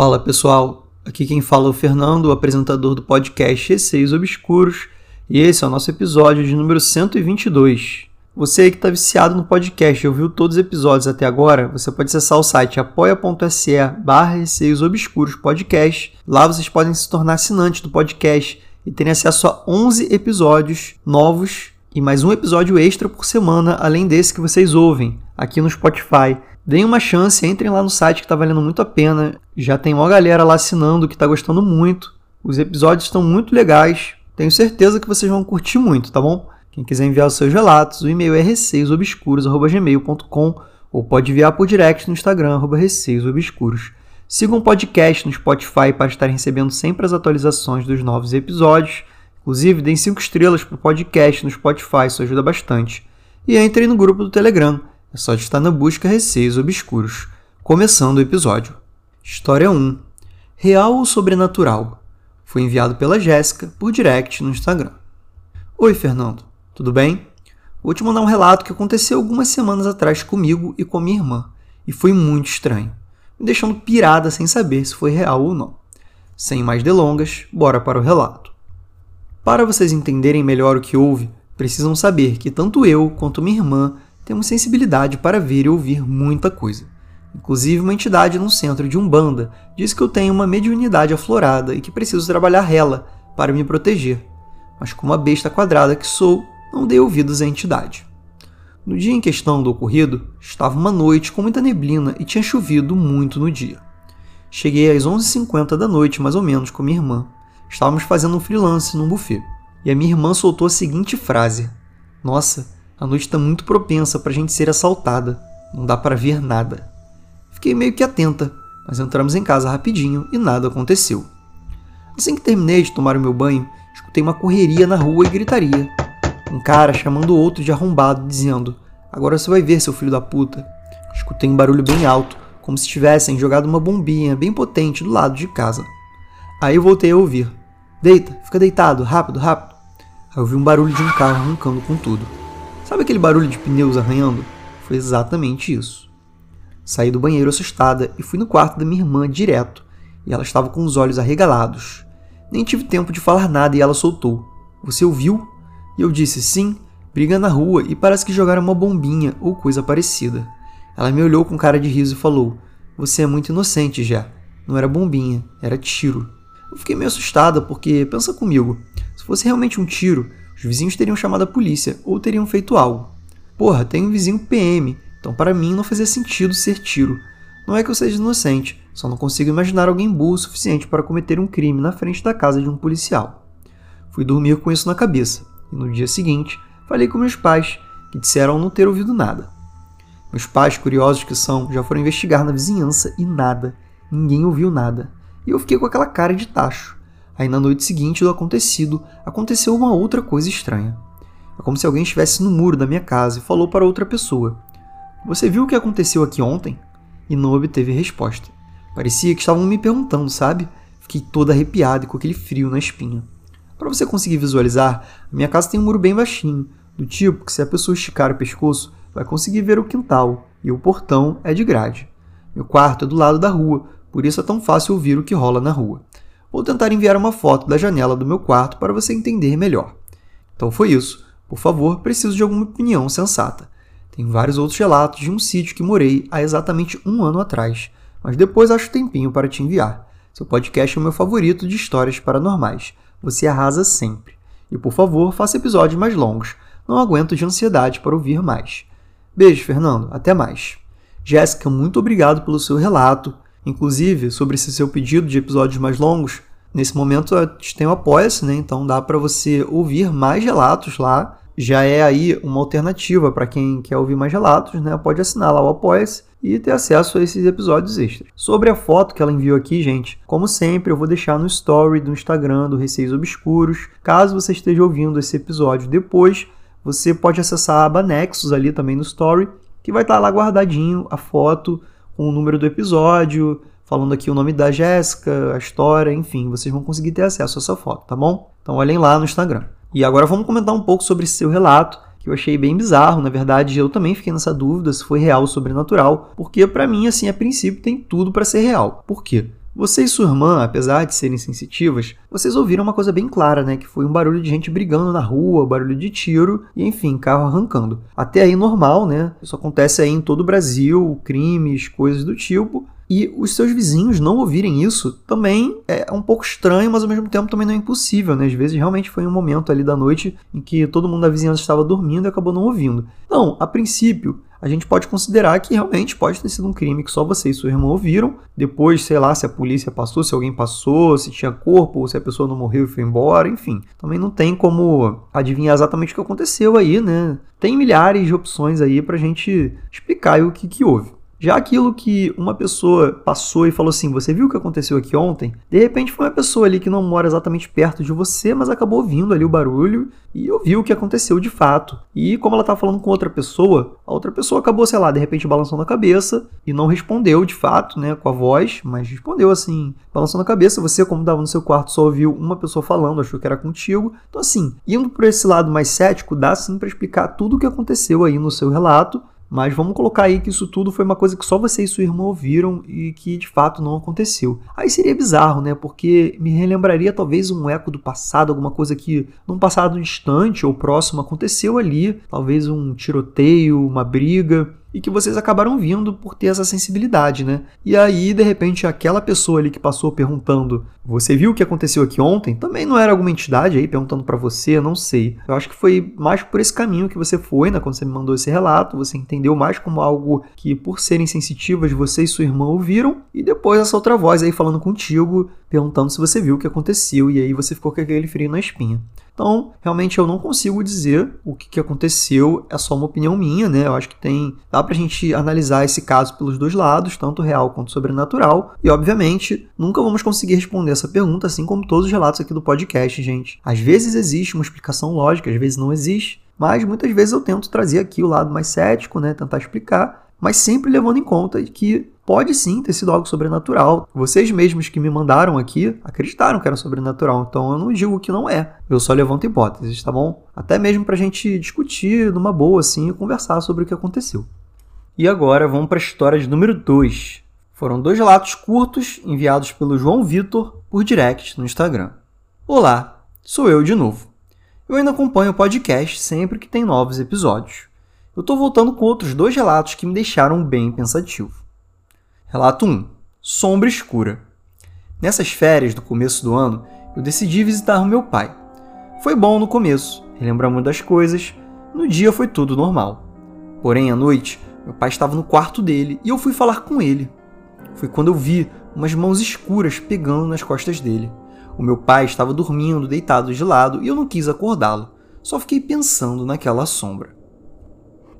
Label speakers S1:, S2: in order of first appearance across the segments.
S1: Fala pessoal, aqui quem fala é o Fernando, o apresentador do podcast Receios Obscuros, e esse é o nosso episódio de número 122. Você aí que está viciado no podcast e ouviu todos os episódios até agora, você pode acessar o site apoia.se barra Receios Obscuros Podcast. Lá vocês podem se tornar assinantes do podcast e terem acesso a 11 episódios novos e mais um episódio extra por semana, além desse que vocês ouvem aqui no Spotify. Deem uma chance, entrem lá no site que está valendo muito a pena. Já tem uma galera lá assinando que está gostando muito. Os episódios estão muito legais. Tenho certeza que vocês vão curtir muito, tá bom? Quem quiser enviar os seus relatos, o e-mail é receiosobscuros.gmail.com ou pode enviar por direct no Instagram, arroba receiosobscuros. Sigam o podcast no Spotify para estar recebendo sempre as atualizações dos novos episódios. Inclusive, deem 5 estrelas para o podcast no Spotify, isso ajuda bastante. E entrem no grupo do Telegram, é só de estar na busca Receios Obscuros. Começando o episódio. História 1. Real ou sobrenatural? Foi enviado pela Jéssica por direct no Instagram. Oi, Fernando. Tudo bem? Vou te mandar um relato que aconteceu algumas semanas atrás comigo e com minha irmã, e foi muito estranho, me deixando pirada sem saber se foi real ou não. Sem mais delongas, bora para o relato. Para vocês entenderem melhor o que houve, precisam saber que tanto eu quanto minha irmã temos sensibilidade para ver e ouvir muita coisa. Inclusive, uma entidade no centro de Umbanda diz que eu tenho uma mediunidade aflorada e que preciso trabalhar ela para me proteger. Mas, como a besta quadrada que sou, não dei ouvidos à entidade. No dia em questão do ocorrido, estava uma noite com muita neblina e tinha chovido muito no dia. Cheguei às 11h50 da noite, mais ou menos, com minha irmã. Estávamos fazendo um freelance num buffet. E a minha irmã soltou a seguinte frase: Nossa, a noite está muito propensa para a gente ser assaltada. Não dá para ver nada. Fiquei meio que atenta, mas entramos em casa rapidinho e nada aconteceu. Assim que terminei de tomar o meu banho, escutei uma correria na rua e gritaria. Um cara chamando o outro de arrombado, dizendo: Agora você vai ver, seu filho da puta. Escutei um barulho bem alto, como se tivessem jogado uma bombinha bem potente do lado de casa. Aí eu voltei a ouvir: Deita, fica deitado, rápido, rápido. Aí eu vi um barulho de um carro arrancando com tudo. Sabe aquele barulho de pneus arranhando? Foi exatamente isso. Saí do banheiro assustada e fui no quarto da minha irmã direto, e ela estava com os olhos arregalados. Nem tive tempo de falar nada e ela soltou: Você ouviu? E eu disse: Sim, briga na rua e parece que jogaram uma bombinha ou coisa parecida. Ela me olhou com cara de riso e falou: Você é muito inocente, já. Não era bombinha, era tiro. Eu fiquei meio assustada porque, pensa comigo, se fosse realmente um tiro, os vizinhos teriam chamado a polícia ou teriam feito algo. Porra, tem um vizinho PM, então para mim não fazia sentido ser tiro. Não é que eu seja inocente, só não consigo imaginar alguém burro o suficiente para cometer um crime na frente da casa de um policial. Fui dormir com isso na cabeça, e no dia seguinte falei com meus pais, que disseram não ter ouvido nada. Meus pais, curiosos que são, já foram investigar na vizinhança e nada, ninguém ouviu nada. E eu fiquei com aquela cara de tacho. Aí na noite seguinte do acontecido, aconteceu uma outra coisa estranha. É como se alguém estivesse no muro da minha casa e falou para outra pessoa: Você viu o que aconteceu aqui ontem? E não obteve resposta. Parecia que estavam me perguntando, sabe? Fiquei toda arrepiada e com aquele frio na espinha. Para você conseguir visualizar, a minha casa tem um muro bem baixinho, do tipo que se a pessoa esticar o pescoço, vai conseguir ver o quintal, e o portão é de grade. Meu quarto é do lado da rua, por isso é tão fácil ouvir o que rola na rua. Vou tentar enviar uma foto da janela do meu quarto para você entender melhor. Então foi isso. Por favor, preciso de alguma opinião sensata. Tem vários outros relatos de um sítio que morei há exatamente um ano atrás, mas depois acho tempinho para te enviar. Seu podcast é o meu favorito de histórias paranormais. Você arrasa sempre. E por favor, faça episódios mais longos. Não aguento de ansiedade para ouvir mais. Beijo, Fernando. Até mais. Jéssica, muito obrigado pelo seu relato. Inclusive, sobre esse seu pedido de episódios mais longos, nesse momento a gente tem o Apoia-se, né? Então dá para você ouvir mais relatos lá. Já é aí uma alternativa para quem quer ouvir mais relatos, né? Pode assinar lá o Apoia-se e ter acesso a esses episódios extras. Sobre a foto que ela enviou aqui, gente, como sempre, eu vou deixar no story do Instagram do Receios Obscuros. Caso você esteja ouvindo esse episódio depois, você pode acessar a aba Nexus ali também no story, que vai estar lá guardadinho a foto com o número do episódio, falando aqui o nome da Jéssica, a história, enfim, vocês vão conseguir ter acesso a essa foto, tá bom? Então olhem lá no Instagram. E agora vamos comentar um pouco sobre seu relato, que eu achei bem bizarro, na verdade, eu também fiquei nessa dúvida se foi real ou sobrenatural, porque para mim assim, a princípio tem tudo para ser real. Por quê? Você e sua irmã, apesar de serem sensitivas, vocês ouviram uma coisa bem clara, né? Que foi um barulho de gente brigando na rua, barulho de tiro e, enfim, carro arrancando. Até aí normal, né? Isso acontece aí em todo o Brasil, crimes, coisas do tipo. E os seus vizinhos não ouvirem isso também é um pouco estranho, mas ao mesmo tempo também não é impossível, né? Às vezes realmente foi um momento ali da noite em que todo mundo da vizinhança estava dormindo e acabou não ouvindo. Então, a princípio, a gente pode considerar que realmente pode ter sido um crime que só você e sua irmã ouviram. Depois, sei lá, se a polícia passou, se alguém passou, se tinha corpo, ou se a pessoa não morreu e foi embora, enfim. Também não tem como adivinhar exatamente o que aconteceu aí, né? Tem milhares de opções aí pra gente explicar o que, que houve. Já aquilo que uma pessoa passou e falou assim: Você viu o que aconteceu aqui ontem? De repente foi uma pessoa ali que não mora exatamente perto de você, mas acabou ouvindo ali o barulho e ouviu o que aconteceu de fato. E como ela estava falando com outra pessoa, a outra pessoa acabou, sei lá, de repente balançando a cabeça e não respondeu de fato, né, com a voz, mas respondeu assim, balançando a cabeça. Você, como estava no seu quarto, só ouviu uma pessoa falando, achou que era contigo. Então, assim, indo por esse lado mais cético, dá sim para explicar tudo o que aconteceu aí no seu relato mas vamos colocar aí que isso tudo foi uma coisa que só você e sua irmã ouviram e que de fato não aconteceu. Aí seria bizarro, né? Porque me relembraria talvez um eco do passado, alguma coisa que num passado distante ou próximo aconteceu ali, talvez um tiroteio, uma briga e que vocês acabaram vindo por ter essa sensibilidade, né? E aí, de repente, aquela pessoa ali que passou perguntando: "Você viu o que aconteceu aqui ontem?" Também não era alguma entidade aí perguntando para você, não sei. Eu acho que foi mais por esse caminho que você foi, né, quando você me mandou esse relato, você entendeu mais como algo que por serem sensitivas você e sua irmã ouviram, e depois essa outra voz aí falando contigo, perguntando se você viu o que aconteceu, e aí você ficou com aquele frio na espinha. Então, realmente eu não consigo dizer o que, aconteceu, é só uma opinião minha, né? Eu acho que tem. dá pra gente analisar esse caso pelos dois lados, tanto real quanto sobrenatural. E, obviamente, nunca vamos conseguir responder essa pergunta, assim como todos os relatos aqui do podcast, gente. Às vezes existe uma explicação lógica, às vezes não existe. Mas muitas vezes eu tento trazer aqui o lado mais cético, né? Tentar explicar mas sempre levando em conta que pode sim ter sido algo sobrenatural. Vocês mesmos que me mandaram aqui acreditaram que era sobrenatural, então eu não digo que não é. Eu só levanto hipóteses, tá bom? Até mesmo para a gente discutir numa boa assim e conversar sobre o que aconteceu. E agora vamos para a história de número 2. Foram dois relatos curtos enviados pelo João Vitor por direct no Instagram. Olá, sou eu de novo. Eu ainda acompanho o podcast sempre que tem novos episódios eu estou voltando com outros dois relatos que me deixaram bem pensativo. Relato 1: Sombra Escura. Nessas férias do começo do ano, eu decidi visitar o meu pai. Foi bom no começo, relembramos das coisas, no dia foi tudo normal. Porém, à noite, meu pai estava no quarto dele e eu fui falar com ele. Foi quando eu vi umas mãos escuras pegando nas costas dele. O meu pai estava dormindo, deitado de lado, e eu não quis acordá-lo. Só fiquei pensando naquela sombra.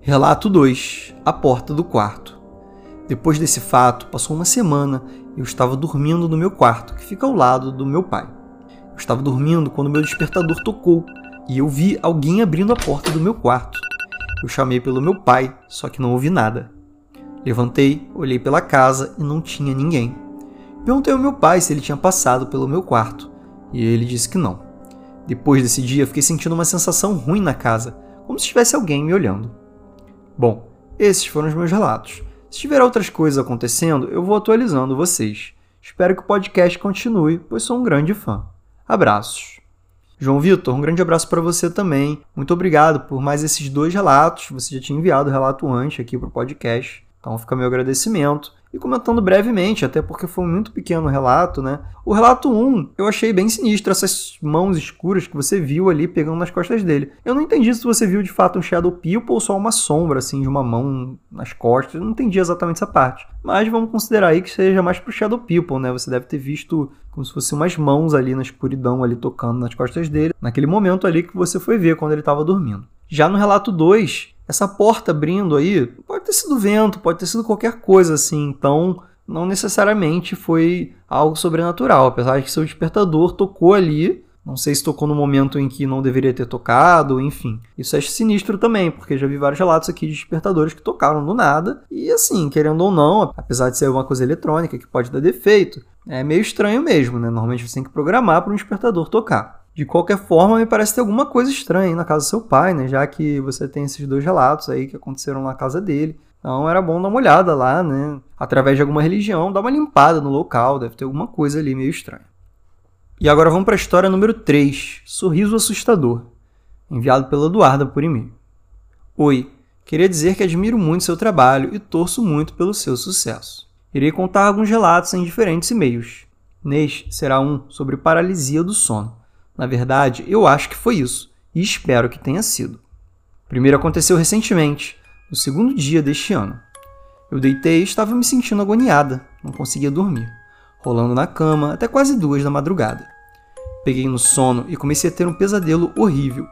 S1: Relato 2 A porta do quarto. Depois desse fato, passou uma semana e eu estava dormindo no meu quarto, que fica ao lado do meu pai. Eu estava dormindo quando meu despertador tocou e eu vi alguém abrindo a porta do meu quarto. Eu chamei pelo meu pai, só que não ouvi nada. Levantei, olhei pela casa e não tinha ninguém. Perguntei ao meu pai se ele tinha passado pelo meu quarto e ele disse que não. Depois desse dia, fiquei sentindo uma sensação ruim na casa, como se tivesse alguém me olhando. Bom, esses foram os meus relatos. Se tiver outras coisas acontecendo, eu vou atualizando vocês. Espero que o podcast continue, pois sou um grande fã. Abraços. João Vitor, um grande abraço para você também. Muito obrigado por mais esses dois relatos. Você já tinha enviado o relato antes aqui para o podcast. Então fica meu agradecimento. E comentando brevemente, até porque foi um muito pequeno relato, né? O relato 1, eu achei bem sinistro essas mãos escuras que você viu ali pegando nas costas dele. Eu não entendi se você viu de fato um Shadow People ou só uma sombra, assim, de uma mão nas costas. Eu não entendi exatamente essa parte. Mas vamos considerar aí que seja mais pro Shadow People, né? Você deve ter visto como se fossem umas mãos ali na escuridão, ali tocando nas costas dele, naquele momento ali que você foi ver quando ele estava dormindo. Já no relato 2, essa porta abrindo aí pode ter sido vento, pode ter sido qualquer coisa assim, então não necessariamente foi algo sobrenatural, apesar de que seu despertador tocou ali. Não sei se tocou no momento em que não deveria ter tocado, enfim. Isso é sinistro também, porque já vi vários relatos aqui de despertadores que tocaram do nada. E assim, querendo ou não, apesar de ser uma coisa eletrônica que pode dar defeito, é meio estranho mesmo, né? Normalmente você tem que programar para um despertador tocar. De qualquer forma, me parece ter alguma coisa estranha na casa do seu pai, né? Já que você tem esses dois relatos aí que aconteceram na casa dele. Então era bom dar uma olhada lá, né? Através de alguma religião, dar uma limpada no local, deve ter alguma coisa ali meio estranha. E agora vamos para a história número 3, Sorriso Assustador, enviado pela Eduarda por e-mail. Oi, queria dizer que admiro muito seu trabalho e torço muito pelo seu sucesso. Irei contar alguns relatos em diferentes e-mails. Neste será um sobre paralisia do sono. Na verdade, eu acho que foi isso, e espero que tenha sido. O primeiro aconteceu recentemente, no segundo dia deste ano. Eu deitei e estava me sentindo agoniada, não conseguia dormir, rolando na cama até quase duas da madrugada. Peguei no sono e comecei a ter um pesadelo horrível.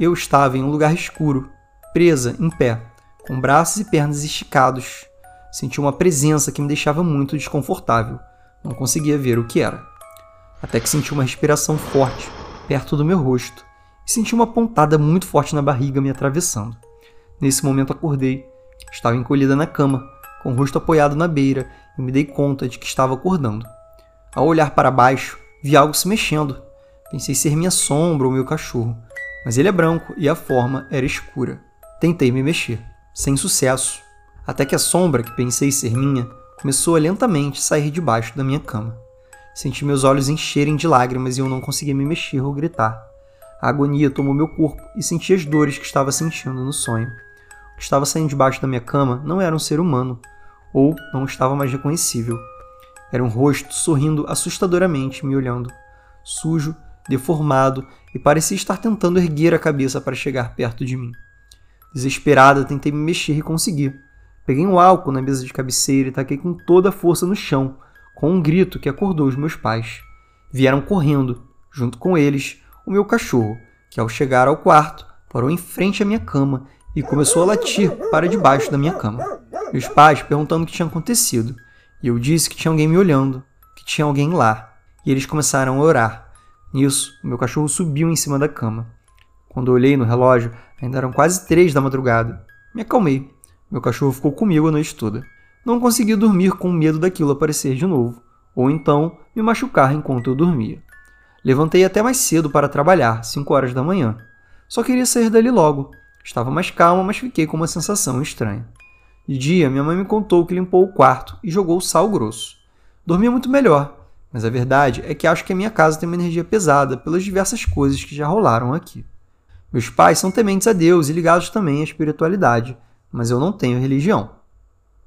S1: Eu estava em um lugar escuro, presa, em pé, com braços e pernas esticados. Senti uma presença que me deixava muito desconfortável. Não conseguia ver o que era. Até que senti uma respiração forte perto do meu rosto e senti uma pontada muito forte na barriga me atravessando. Nesse momento acordei. Estava encolhida na cama, com o rosto apoiado na beira, e me dei conta de que estava acordando. Ao olhar para baixo, vi algo se mexendo. Pensei ser minha sombra ou meu cachorro, mas ele é branco e a forma era escura. Tentei me mexer, sem sucesso, até que a sombra, que pensei ser minha, começou a lentamente sair debaixo da minha cama. Senti meus olhos encherem de lágrimas e eu não conseguia me mexer ou gritar. A agonia tomou meu corpo e senti as dores que estava sentindo no sonho. O que estava saindo debaixo da minha cama não era um ser humano, ou não estava mais reconhecível. Era um rosto sorrindo assustadoramente, me olhando. Sujo, deformado e parecia estar tentando erguer a cabeça para chegar perto de mim. Desesperada, tentei me mexer e consegui. Peguei um álcool na mesa de cabeceira e taquei com toda a força no chão, com um grito que acordou os meus pais. Vieram correndo, junto com eles, o meu cachorro, que ao chegar ao quarto, parou em frente à minha cama e começou a latir para debaixo da minha cama. Meus pais perguntando o que tinha acontecido, e eu disse que tinha alguém me olhando, que tinha alguém lá, e eles começaram a orar. Nisso, o meu cachorro subiu em cima da cama. Quando olhei no relógio, ainda eram quase três da madrugada. Me acalmei. Meu cachorro ficou comigo a noite toda. Não consegui dormir com medo daquilo aparecer de novo, ou então me machucar enquanto eu dormia. Levantei até mais cedo para trabalhar, 5 horas da manhã. Só queria sair dali logo. Estava mais calma, mas fiquei com uma sensação estranha. De dia, minha mãe me contou que limpou o quarto e jogou sal grosso. Dormia muito melhor, mas a verdade é que acho que a minha casa tem uma energia pesada pelas diversas coisas que já rolaram aqui. Meus pais são tementes a Deus e ligados também à espiritualidade, mas eu não tenho religião.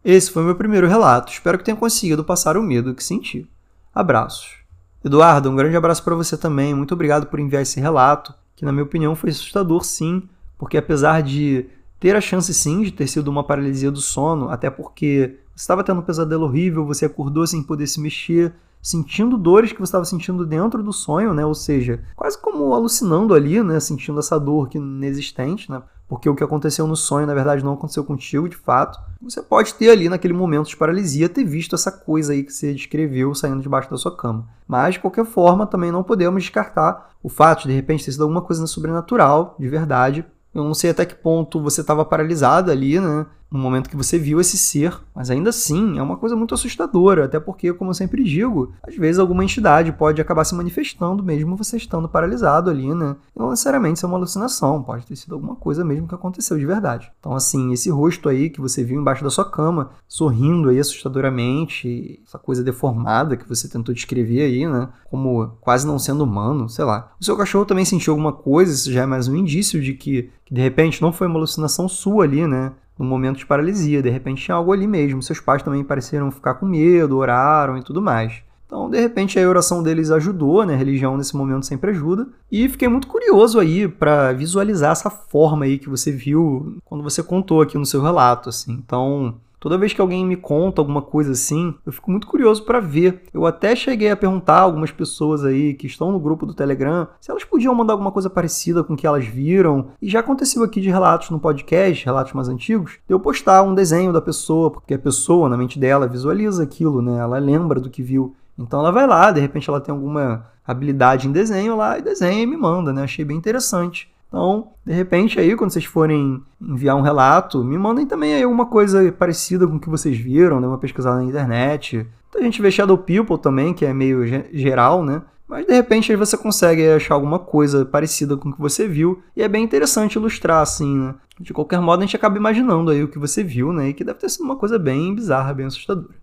S1: Esse foi meu primeiro relato. Espero que tenha conseguido passar o medo que senti. Abraços. Eduardo, um grande abraço para você também. Muito obrigado por enviar esse relato, que na minha opinião foi assustador sim, porque apesar de ter a chance sim de ter sido uma paralisia do sono, até porque você estava tendo um pesadelo horrível, você acordou sem poder se mexer, sentindo dores que você estava sentindo dentro do sonho, né? Ou seja, quase como alucinando ali, né? Sentindo essa dor que inexistente, né? Porque o que aconteceu no sonho, na verdade, não aconteceu contigo, de fato. Você pode ter ali, naquele momento de paralisia, ter visto essa coisa aí que você descreveu saindo debaixo da sua cama. Mas, de qualquer forma, também não podemos descartar o fato de, de repente, ter sido alguma coisa sobrenatural, de verdade, eu não sei até que ponto você estava paralisada ali, né? No momento que você viu esse ser, mas ainda assim é uma coisa muito assustadora, até porque, como eu sempre digo, às vezes alguma entidade pode acabar se manifestando mesmo você estando paralisado ali, né? Não necessariamente isso é uma alucinação, pode ter sido alguma coisa mesmo que aconteceu de verdade. Então, assim, esse rosto aí que você viu embaixo da sua cama, sorrindo aí assustadoramente, essa coisa deformada que você tentou descrever aí, né? Como quase não sendo humano, sei lá. O seu cachorro também sentiu alguma coisa, isso já é mais um indício de que que de repente não foi uma alucinação sua ali, né? No momento de paralisia, de repente tinha algo ali mesmo. Seus pais também pareceram ficar com medo, oraram e tudo mais. Então, de repente, a oração deles ajudou, né? A religião nesse momento sempre ajuda. E fiquei muito curioso aí para visualizar essa forma aí que você viu quando você contou aqui no seu relato, assim. Então, Toda vez que alguém me conta alguma coisa assim, eu fico muito curioso para ver. Eu até cheguei a perguntar a algumas pessoas aí que estão no grupo do Telegram se elas podiam mandar alguma coisa parecida com o que elas viram. E já aconteceu aqui de relatos no podcast, relatos mais antigos, de eu postar um desenho da pessoa, porque a pessoa, na mente dela, visualiza aquilo, né? Ela lembra do que viu. Então ela vai lá, de repente ela tem alguma habilidade em desenho lá e desenha e me manda, né? Achei bem interessante. Então, de repente aí, quando vocês forem enviar um relato, me mandem também aí alguma coisa parecida com o que vocês viram, né? uma pesquisada na internet. Então, a gente vê Shadow People também, que é meio geral, né? Mas de repente aí você consegue achar alguma coisa parecida com o que você viu. E é bem interessante ilustrar, assim, né? De qualquer modo, a gente acaba imaginando aí o que você viu, né? E que deve ter sido uma coisa bem bizarra, bem assustadora.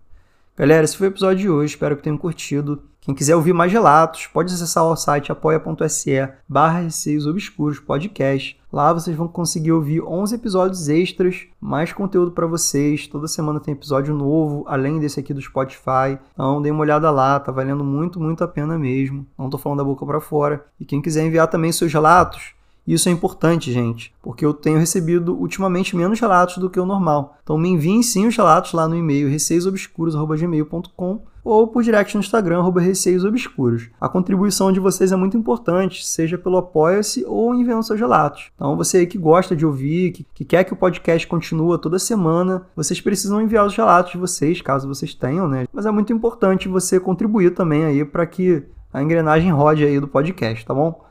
S1: Galera, esse foi o episódio de hoje, espero que tenham curtido. Quem quiser ouvir mais relatos, pode acessar o site apoia.se barra Receios Obscuros Podcast. Lá vocês vão conseguir ouvir 11 episódios extras, mais conteúdo para vocês. Toda semana tem episódio novo, além desse aqui do Spotify. Então dê uma olhada lá, tá valendo muito, muito a pena mesmo. Não tô falando da boca para fora. E quem quiser enviar também seus relatos, isso é importante, gente, porque eu tenho recebido ultimamente menos relatos do que o normal. Então me enviem sim os relatos lá no e-mail receiosobscuros.gmail.com ou por direct no Instagram, receiosobscuros. A contribuição de vocês é muito importante, seja pelo Apoia-se ou enviando seus relatos. Então você aí que gosta de ouvir, que, que quer que o podcast continue toda semana, vocês precisam enviar os relatos de vocês, caso vocês tenham, né? Mas é muito importante você contribuir também aí para que a engrenagem rode aí do podcast, tá bom?